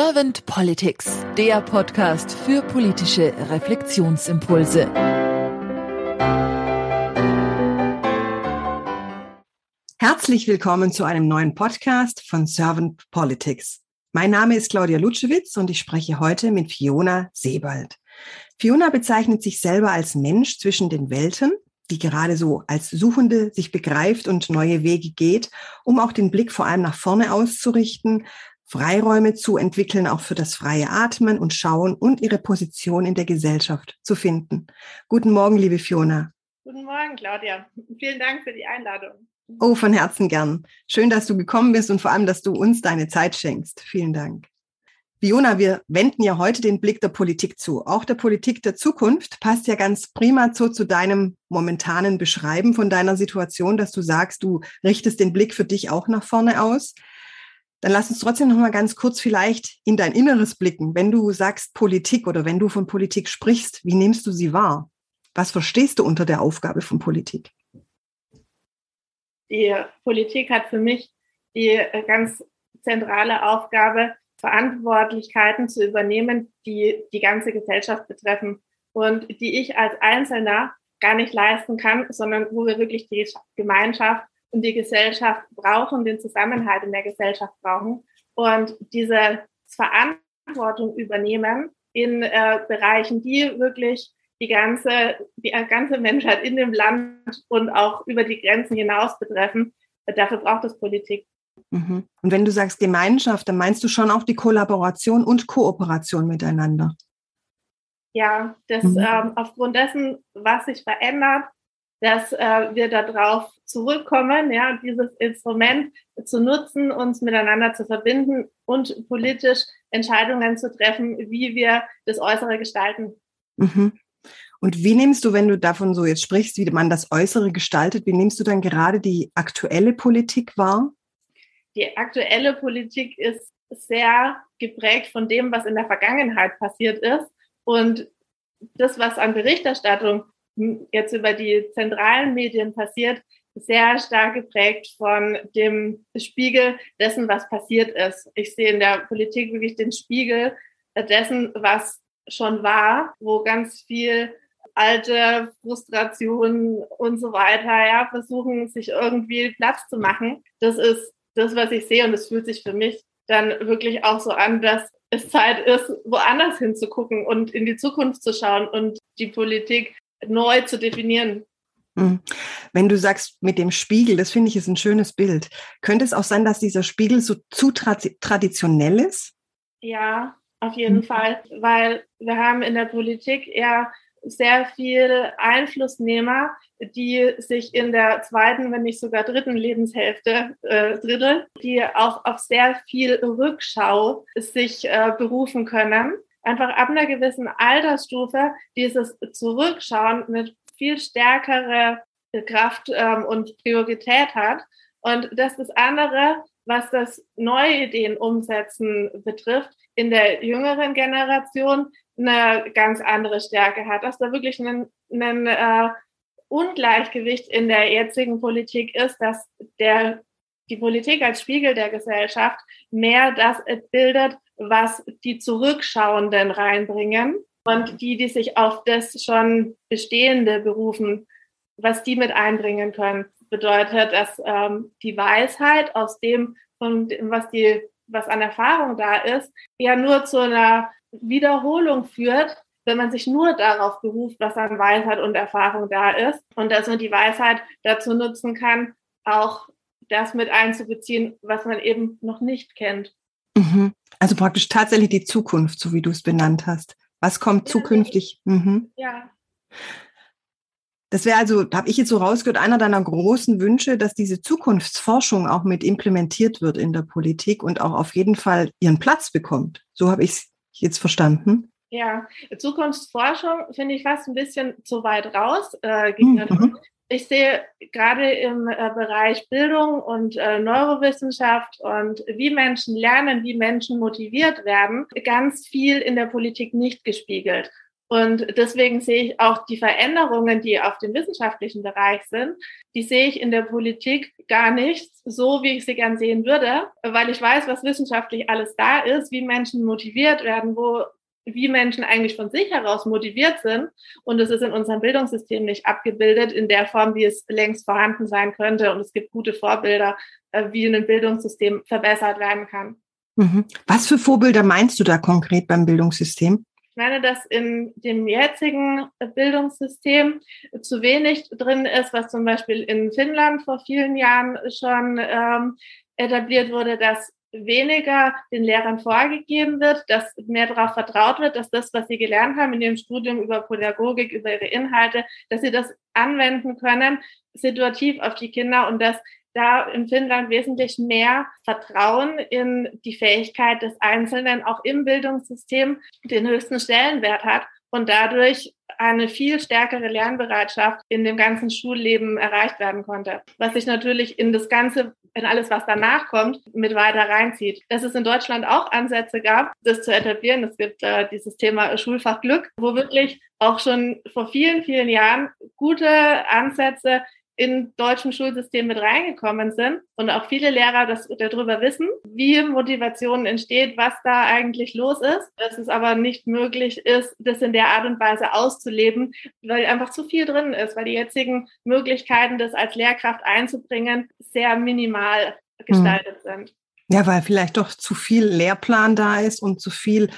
Servant Politics, der Podcast für politische Reflexionsimpulse. Herzlich willkommen zu einem neuen Podcast von Servant Politics. Mein Name ist Claudia Lutschewitz und ich spreche heute mit Fiona Sebald. Fiona bezeichnet sich selber als Mensch zwischen den Welten, die gerade so als Suchende sich begreift und neue Wege geht, um auch den Blick vor allem nach vorne auszurichten, Freiräume zu entwickeln, auch für das freie Atmen und Schauen und ihre Position in der Gesellschaft zu finden. Guten Morgen, liebe Fiona. Guten Morgen, Claudia. Vielen Dank für die Einladung. Oh, von Herzen gern. Schön, dass du gekommen bist und vor allem, dass du uns deine Zeit schenkst. Vielen Dank. Fiona, wir wenden ja heute den Blick der Politik zu. Auch der Politik der Zukunft passt ja ganz prima so zu deinem momentanen Beschreiben von deiner Situation, dass du sagst, du richtest den Blick für dich auch nach vorne aus. Dann lass uns trotzdem noch mal ganz kurz vielleicht in dein Inneres blicken. Wenn du sagst Politik oder wenn du von Politik sprichst, wie nimmst du sie wahr? Was verstehst du unter der Aufgabe von Politik? Die Politik hat für mich die ganz zentrale Aufgabe, Verantwortlichkeiten zu übernehmen, die die ganze Gesellschaft betreffen und die ich als Einzelner gar nicht leisten kann, sondern wo wir wirklich die Gemeinschaft und die Gesellschaft brauchen, den Zusammenhalt in der Gesellschaft brauchen und diese Verantwortung übernehmen in äh, Bereichen, die wirklich die ganze, die ganze Menschheit in dem Land und auch über die Grenzen hinaus betreffen. Dafür braucht es Politik. Mhm. Und wenn du sagst Gemeinschaft, dann meinst du schon auch die Kollaboration und Kooperation miteinander. Ja, das mhm. ähm, aufgrund dessen, was sich verändert, dass äh, wir darauf zurückkommen, ja, dieses Instrument zu nutzen, uns miteinander zu verbinden und politisch Entscheidungen zu treffen, wie wir das Äußere gestalten. Mhm. Und wie nimmst du, wenn du davon so jetzt sprichst, wie man das Äußere gestaltet, wie nimmst du dann gerade die aktuelle Politik wahr? Die aktuelle Politik ist sehr geprägt von dem, was in der Vergangenheit passiert ist. Und das, was an Berichterstattung jetzt über die zentralen Medien passiert, sehr stark geprägt von dem Spiegel dessen, was passiert ist. Ich sehe in der Politik wirklich den Spiegel dessen, was schon war, wo ganz viel alte Frustrationen und so weiter, ja, versuchen, sich irgendwie Platz zu machen. Das ist das, was ich sehe und es fühlt sich für mich dann wirklich auch so an, dass es Zeit ist, woanders hinzugucken und in die Zukunft zu schauen und die Politik neu zu definieren. Hm. Wenn du sagst mit dem Spiegel, das finde ich ist ein schönes Bild. Könnte es auch sein, dass dieser Spiegel so zu tra traditionell ist? Ja, auf jeden mhm. Fall, weil wir haben in der Politik eher sehr viel Einflussnehmer, die sich in der zweiten, wenn nicht sogar dritten Lebenshälfte äh, Drittel, die auch auf sehr viel Rückschau sich äh, berufen können einfach ab einer gewissen Altersstufe dieses Zurückschauen mit viel stärkere Kraft ähm, und Priorität hat. Und das ist das andere, was das neue Ideen umsetzen betrifft, in der jüngeren Generation eine ganz andere Stärke hat, dass da wirklich ein, ein äh, Ungleichgewicht in der jetzigen Politik ist, dass der, die Politik als Spiegel der Gesellschaft mehr das bildet, was die Zurückschauenden reinbringen und die, die sich auf das schon Bestehende berufen, was die mit einbringen können, bedeutet, dass ähm, die Weisheit aus dem, von dem, was die, was an Erfahrung da ist, ja nur zu einer Wiederholung führt, wenn man sich nur darauf beruft, was an Weisheit und Erfahrung da ist und dass man die Weisheit dazu nutzen kann, auch das mit einzubeziehen, was man eben noch nicht kennt. Mhm. Also praktisch tatsächlich die Zukunft, so wie du es benannt hast. Was kommt zukünftig? Mhm. Ja. Das wäre also, habe ich jetzt so rausgehört, einer deiner großen Wünsche, dass diese Zukunftsforschung auch mit implementiert wird in der Politik und auch auf jeden Fall ihren Platz bekommt. So habe ich es jetzt verstanden. Ja, Zukunftsforschung finde ich fast ein bisschen zu weit raus. Äh, mhm ich sehe gerade im äh, Bereich Bildung und äh, Neurowissenschaft und wie Menschen lernen, wie Menschen motiviert werden, ganz viel in der Politik nicht gespiegelt. Und deswegen sehe ich auch die Veränderungen, die auf dem wissenschaftlichen Bereich sind, die sehe ich in der Politik gar nicht so, wie ich sie gern sehen würde, weil ich weiß, was wissenschaftlich alles da ist, wie Menschen motiviert werden, wo wie Menschen eigentlich von sich heraus motiviert sind. Und es ist in unserem Bildungssystem nicht abgebildet in der Form, wie es längst vorhanden sein könnte. Und es gibt gute Vorbilder, äh, wie ein Bildungssystem verbessert werden kann. Mhm. Was für Vorbilder meinst du da konkret beim Bildungssystem? Ich meine, dass in dem jetzigen Bildungssystem zu wenig drin ist, was zum Beispiel in Finnland vor vielen Jahren schon ähm, etabliert wurde, dass weniger den Lehrern vorgegeben wird, dass mehr darauf vertraut wird, dass das, was sie gelernt haben in ihrem Studium über Pädagogik, über ihre Inhalte, dass sie das anwenden können, situativ auf die Kinder und dass da in Finnland wesentlich mehr Vertrauen in die Fähigkeit des Einzelnen auch im Bildungssystem den höchsten Stellenwert hat und dadurch eine viel stärkere Lernbereitschaft in dem ganzen Schulleben erreicht werden konnte, was sich natürlich in das ganze, in alles, was danach kommt, mit weiter reinzieht. Dass es in Deutschland auch Ansätze gab, das zu etablieren. Es gibt äh, dieses Thema Schulfach Glück, wo wirklich auch schon vor vielen, vielen Jahren gute Ansätze in deutschen Schulsystem mit reingekommen sind und auch viele Lehrer das darüber wissen, wie Motivation entsteht, was da eigentlich los ist, dass es aber nicht möglich ist, das in der Art und Weise auszuleben, weil einfach zu viel drin ist, weil die jetzigen Möglichkeiten, das als Lehrkraft einzubringen, sehr minimal gestaltet hm. sind. Ja, weil vielleicht doch zu viel Lehrplan da ist und zu viel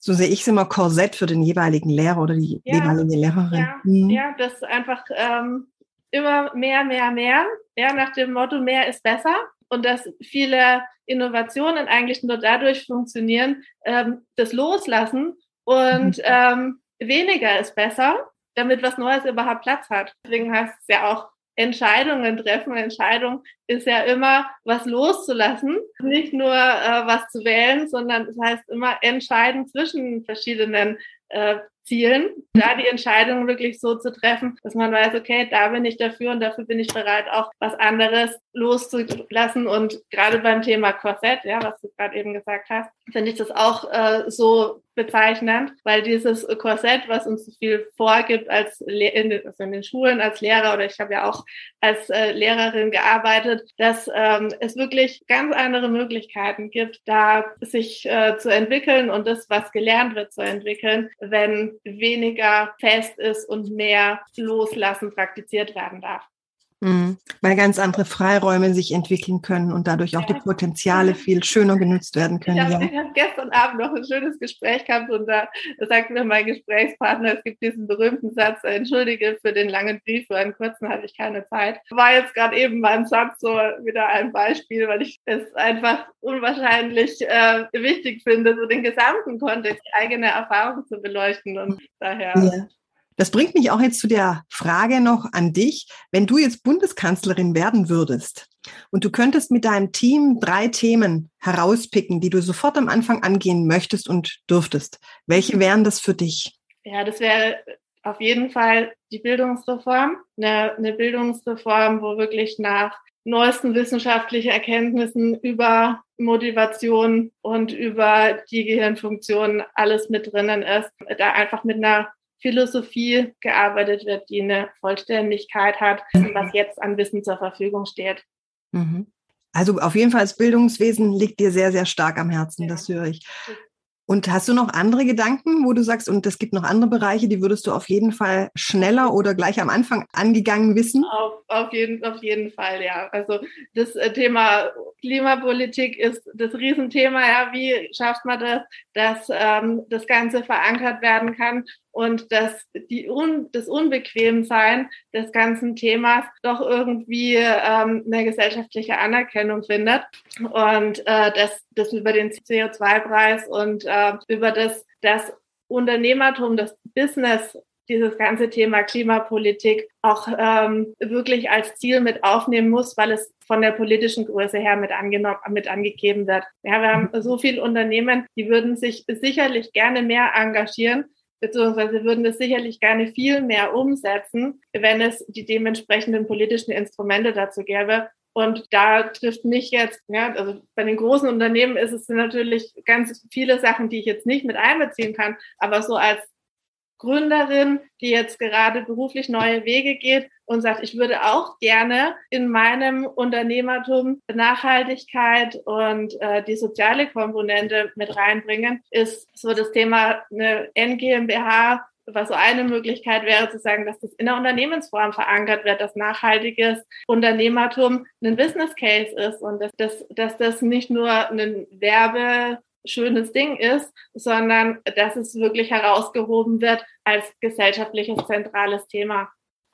so sehe ich es immer, Korsett für den jeweiligen Lehrer oder die ja, jeweilige Lehrerin. Ja, mhm. ja das einfach ähm, immer mehr, mehr, mehr, ja, nach dem Motto, mehr ist besser. Und dass viele Innovationen eigentlich nur dadurch funktionieren, ähm, das Loslassen und mhm. ähm, weniger ist besser, damit was Neues überhaupt Platz hat. Deswegen heißt es ja auch Entscheidungen treffen. Entscheidung ist ja immer, was loszulassen, nicht nur äh, was zu wählen, sondern es das heißt immer entscheiden zwischen verschiedenen äh, Zielen, da die Entscheidung wirklich so zu treffen, dass man weiß, okay, da bin ich dafür und dafür bin ich bereit, auch was anderes loszulassen. Und gerade beim Thema Korsett, ja, was du gerade eben gesagt hast, finde ich das auch äh, so bezeichnend, weil dieses Korsett, was uns so viel vorgibt als in den, also in den Schulen als Lehrer oder ich habe ja auch als äh, Lehrerin gearbeitet, dass ähm, es wirklich ganz andere Möglichkeiten gibt, da sich äh, zu entwickeln und das, was gelernt wird, zu entwickeln, wenn weniger fest ist und mehr loslassen praktiziert werden darf. Mhm. Weil ganz andere Freiräume sich entwickeln können und dadurch auch ja. die Potenziale viel schöner genutzt werden können. Ich habe ja. hab gestern Abend noch ein schönes Gespräch gehabt und da, sagt mir mein Gesprächspartner, es gibt diesen berühmten Satz, entschuldige für den langen Brief, für einen kurzen hatte ich keine Zeit. War jetzt gerade eben mein Satz so wieder ein Beispiel, weil ich es einfach unwahrscheinlich äh, wichtig finde, so den gesamten Kontext, eigene Erfahrung zu beleuchten und daher. Ja. Das bringt mich auch jetzt zu der Frage noch an dich. Wenn du jetzt Bundeskanzlerin werden würdest und du könntest mit deinem Team drei Themen herauspicken, die du sofort am Anfang angehen möchtest und dürftest, welche wären das für dich? Ja, das wäre auf jeden Fall die Bildungsreform. Eine, eine Bildungsreform, wo wirklich nach neuesten wissenschaftlichen Erkenntnissen über Motivation und über die Gehirnfunktion alles mit drinnen ist. Da einfach mit einer Philosophie gearbeitet wird, die eine Vollständigkeit hat, was jetzt an Wissen zur Verfügung steht. Mhm. Also auf jeden Fall das Bildungswesen liegt dir sehr, sehr stark am Herzen, ja. das höre ich. Und hast du noch andere Gedanken, wo du sagst, und es gibt noch andere Bereiche, die würdest du auf jeden Fall schneller oder gleich am Anfang angegangen wissen? Auf, auf, jeden, auf jeden Fall, ja. Also das äh, Thema Klimapolitik ist das Riesenthema. Ja, wie schafft man das, dass ähm, das Ganze verankert werden kann und dass die Un das Unbequemsein des ganzen Themas doch irgendwie ähm, eine gesellschaftliche Anerkennung findet und äh, dass das über den CO2-Preis und äh, über das, das Unternehmertum, das Business dieses ganze Thema Klimapolitik auch ähm, wirklich als Ziel mit aufnehmen muss, weil es von der politischen Größe her mit, angenommen, mit angegeben wird. Ja, wir haben so viele Unternehmen, die würden sich sicherlich gerne mehr engagieren, beziehungsweise würden es sicherlich gerne viel mehr umsetzen, wenn es die dementsprechenden politischen Instrumente dazu gäbe. Und da trifft mich jetzt, ja, also bei den großen Unternehmen ist es natürlich ganz viele Sachen, die ich jetzt nicht mit einbeziehen kann, aber so als Gründerin, die jetzt gerade beruflich neue Wege geht und sagt, ich würde auch gerne in meinem Unternehmertum Nachhaltigkeit und äh, die soziale Komponente mit reinbringen, ist so das Thema eine NGMBH was so eine Möglichkeit wäre, zu sagen, dass das in der Unternehmensform verankert wird, dass nachhaltiges Unternehmertum ein Business Case ist und dass, dass, dass das nicht nur ein Werbe schönes Ding ist, sondern dass es wirklich herausgehoben wird als gesellschaftliches zentrales Thema.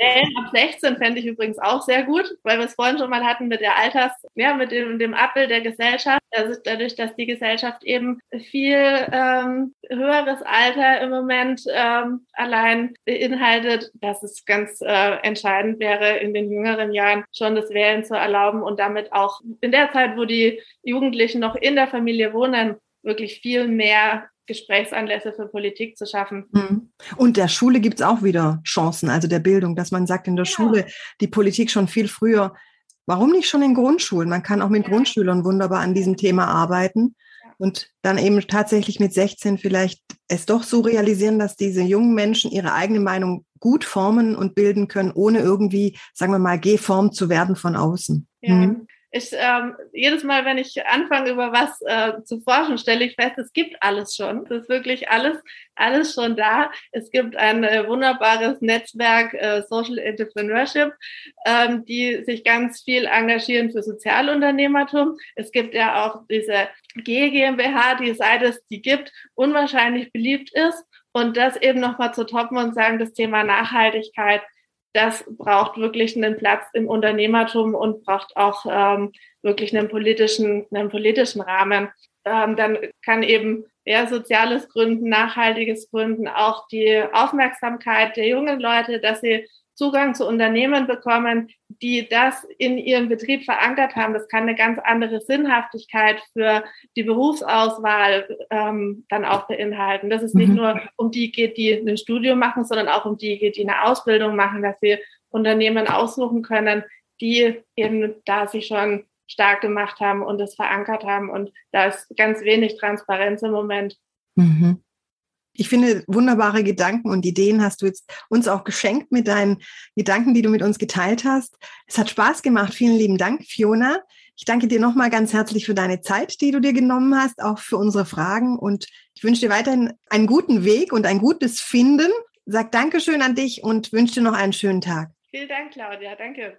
Wellen ab 16 fände ich übrigens auch sehr gut, weil wir es vorhin schon mal hatten mit der Alters, ja, mit dem, dem Abbild der Gesellschaft. Also dadurch, dass die Gesellschaft eben viel ähm, höheres Alter im Moment ähm, allein beinhaltet, dass es ganz äh, entscheidend wäre, in den jüngeren Jahren schon das Wählen zu erlauben und damit auch in der Zeit, wo die Jugendlichen noch in der Familie wohnen, wirklich viel mehr Gesprächsanlässe für Politik zu schaffen. Mhm. Und der Schule gibt es auch wieder Chancen, also der Bildung, dass man sagt, in der ja. Schule die Politik schon viel früher. Warum nicht schon in Grundschulen? Man kann auch mit ja. Grundschülern wunderbar an diesem Thema arbeiten ja. und dann eben tatsächlich mit 16 vielleicht es doch so realisieren, dass diese jungen Menschen ihre eigene Meinung gut formen und bilden können, ohne irgendwie, sagen wir mal, geformt zu werden von außen. Ja. Mhm ich ähm, jedes Mal, wenn ich anfange, über was äh, zu forschen, stelle ich fest, es gibt alles schon. Es ist wirklich alles, alles schon da. Es gibt ein äh, wunderbares Netzwerk äh, Social Entrepreneurship, ähm, die sich ganz viel engagieren für Sozialunternehmertum. Es gibt ja auch diese G GmbH, die seit es die gibt, unwahrscheinlich beliebt ist. Und das eben nochmal zu toppen und sagen, das Thema Nachhaltigkeit das braucht wirklich einen Platz im Unternehmertum und braucht auch ähm, wirklich einen politischen, einen politischen Rahmen. Ähm, dann kann eben ja, soziales Gründen, nachhaltiges Gründen, auch die Aufmerksamkeit der jungen Leute, dass sie Zugang zu Unternehmen bekommen, die das in ihrem Betrieb verankert haben. Das kann eine ganz andere Sinnhaftigkeit für die Berufsauswahl ähm, dann auch beinhalten. Dass es nicht mhm. nur um die geht, die ein Studium machen, sondern auch um die geht, die eine Ausbildung machen, dass sie Unternehmen aussuchen können, die eben da sich schon stark gemacht haben und es verankert haben. Und da ist ganz wenig Transparenz im Moment. Mhm. Ich finde, wunderbare Gedanken und Ideen hast du jetzt uns auch geschenkt mit deinen Gedanken, die du mit uns geteilt hast. Es hat Spaß gemacht. Vielen lieben Dank, Fiona. Ich danke dir nochmal ganz herzlich für deine Zeit, die du dir genommen hast, auch für unsere Fragen. Und ich wünsche dir weiterhin einen guten Weg und ein gutes Finden. Sag Dankeschön an dich und wünsche dir noch einen schönen Tag. Vielen Dank, Claudia. Danke.